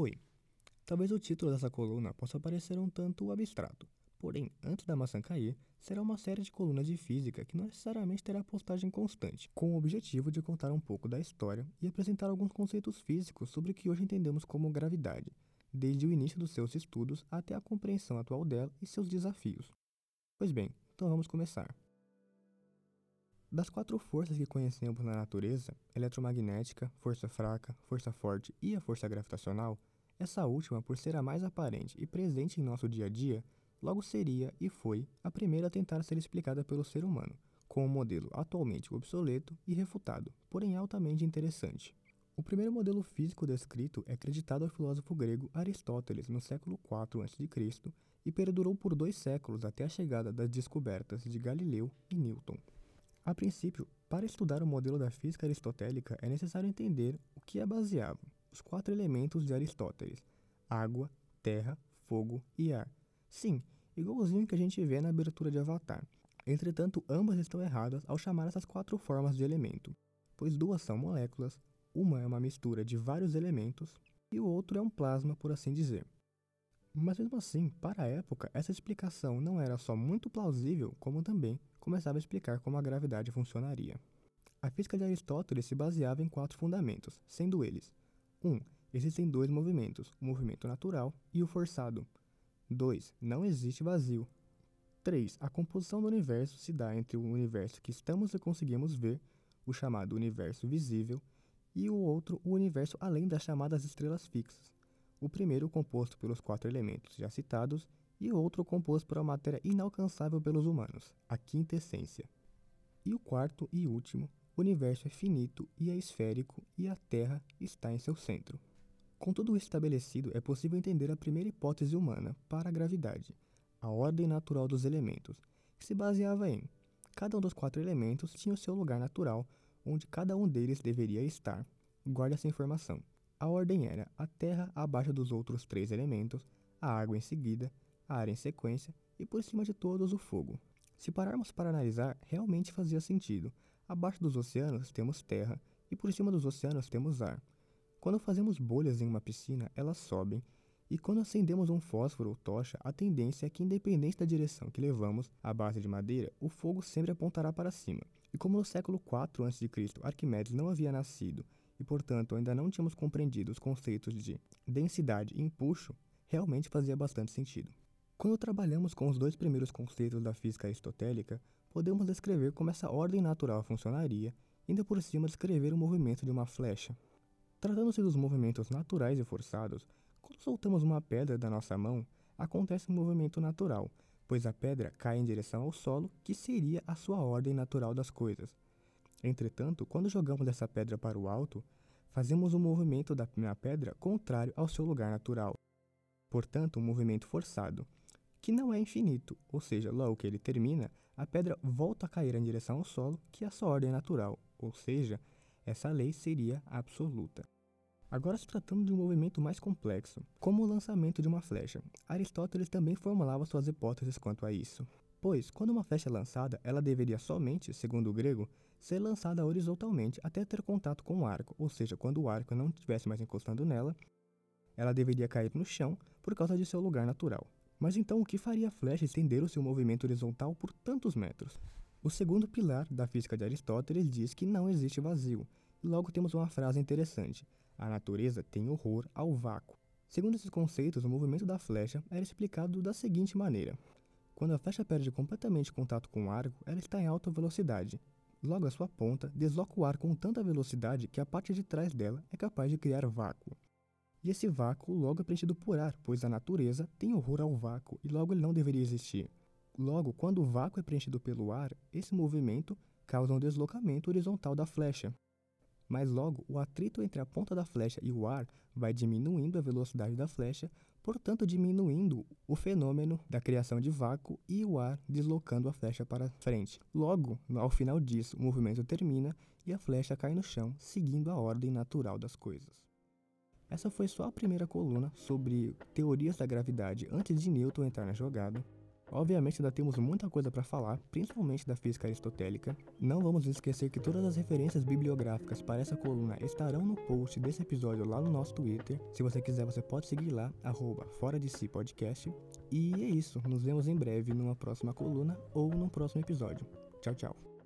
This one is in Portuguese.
Oi. Talvez o título dessa coluna possa parecer um tanto abstrato, porém, antes da maçã cair, será uma série de colunas de física que não necessariamente terá postagem constante, com o objetivo de contar um pouco da história e apresentar alguns conceitos físicos sobre o que hoje entendemos como gravidade, desde o início dos seus estudos até a compreensão atual dela e seus desafios. Pois bem, então vamos começar. Das quatro forças que conhecemos na natureza, eletromagnética, força fraca, força forte e a força gravitacional, essa última, por ser a mais aparente e presente em nosso dia a dia, logo seria e foi a primeira a tentar ser explicada pelo ser humano, com um modelo atualmente obsoleto e refutado, porém altamente interessante. O primeiro modelo físico descrito é acreditado ao filósofo grego Aristóteles no século IV a.C. e perdurou por dois séculos até a chegada das descobertas de Galileu e Newton. A princípio, para estudar o modelo da física aristotélica é necessário entender o que é baseava os quatro elementos de Aristóteles: água, terra, fogo e ar. Sim, igualzinho que a gente vê na abertura de Avatar. Entretanto, ambas estão erradas ao chamar essas quatro formas de elemento, pois duas são moléculas, uma é uma mistura de vários elementos e o outro é um plasma, por assim dizer. Mas mesmo assim, para a época, essa explicação não era só muito plausível, como também começava a explicar como a gravidade funcionaria. A física de Aristóteles se baseava em quatro fundamentos, sendo eles: 1. Um, existem dois movimentos, o movimento natural e o forçado. 2. Não existe vazio. 3. A composição do universo se dá entre o universo que estamos e conseguimos ver, o chamado universo visível, e o outro, o universo além das chamadas estrelas fixas. O primeiro composto pelos quatro elementos já citados e outro composto por uma matéria inalcançável pelos humanos, a quinta essência. E o quarto e último, o universo é finito e é esférico e a Terra está em seu centro. Com tudo isso estabelecido, é possível entender a primeira hipótese humana para a gravidade, a ordem natural dos elementos, que se baseava em cada um dos quatro elementos tinha o seu lugar natural, onde cada um deles deveria estar. Guarde essa informação. A ordem era a Terra abaixo dos outros três elementos, a água em seguida, a ar em sequência e por cima de todos o fogo. Se pararmos para analisar, realmente fazia sentido. Abaixo dos oceanos temos terra e por cima dos oceanos temos ar. Quando fazemos bolhas em uma piscina, elas sobem, e quando acendemos um fósforo ou tocha, a tendência é que, independente da direção que levamos, à base de madeira, o fogo sempre apontará para cima. E como no século IV a.C. Arquimedes não havia nascido e, portanto, ainda não tínhamos compreendido os conceitos de densidade e empuxo, realmente fazia bastante sentido. Quando trabalhamos com os dois primeiros conceitos da física aristotélica, podemos descrever como essa ordem natural funcionaria, ainda por cima descrever o movimento de uma flecha. Tratando-se dos movimentos naturais e forçados, quando soltamos uma pedra da nossa mão, acontece um movimento natural, pois a pedra cai em direção ao solo, que seria a sua ordem natural das coisas. Entretanto, quando jogamos essa pedra para o alto, fazemos um movimento da pedra contrário ao seu lugar natural. Portanto, um movimento forçado, que não é infinito, ou seja, logo que ele termina, a pedra volta a cair em direção ao solo, que é a sua ordem natural, ou seja, essa lei seria absoluta. Agora, se tratando de um movimento mais complexo, como o lançamento de uma flecha, Aristóteles também formulava suas hipóteses quanto a isso. Pois, quando uma flecha é lançada, ela deveria somente, segundo o grego, ser lançada horizontalmente até ter contato com o arco, ou seja, quando o arco não estivesse mais encostando nela, ela deveria cair no chão por causa de seu lugar natural. Mas então o que faria a flecha estender o seu movimento horizontal por tantos metros? O segundo pilar da física de Aristóteles diz que não existe vazio, e logo temos uma frase interessante: a natureza tem horror ao vácuo. Segundo esses conceitos, o movimento da flecha era explicado da seguinte maneira: quando a flecha perde completamente contato com o arco, ela está em alta velocidade. Logo, a sua ponta desloca o ar com tanta velocidade que a parte de trás dela é capaz de criar vácuo. E esse vácuo logo é preenchido por ar, pois a natureza tem horror ao vácuo e logo ele não deveria existir. Logo, quando o vácuo é preenchido pelo ar, esse movimento causa um deslocamento horizontal da flecha. Mas logo, o atrito entre a ponta da flecha e o ar vai diminuindo a velocidade da flecha, portanto diminuindo o fenômeno da criação de vácuo e o ar deslocando a flecha para frente. Logo, ao final disso, o movimento termina e a flecha cai no chão, seguindo a ordem natural das coisas. Essa foi só a primeira coluna sobre teorias da gravidade antes de Newton entrar na jogada. Obviamente ainda temos muita coisa para falar, principalmente da física aristotélica. Não vamos esquecer que todas as referências bibliográficas para essa coluna estarão no post desse episódio lá no nosso Twitter. Se você quiser, você pode seguir lá, arroba Fora de Si Podcast. E é isso, nos vemos em breve numa próxima coluna ou num próximo episódio. Tchau, tchau.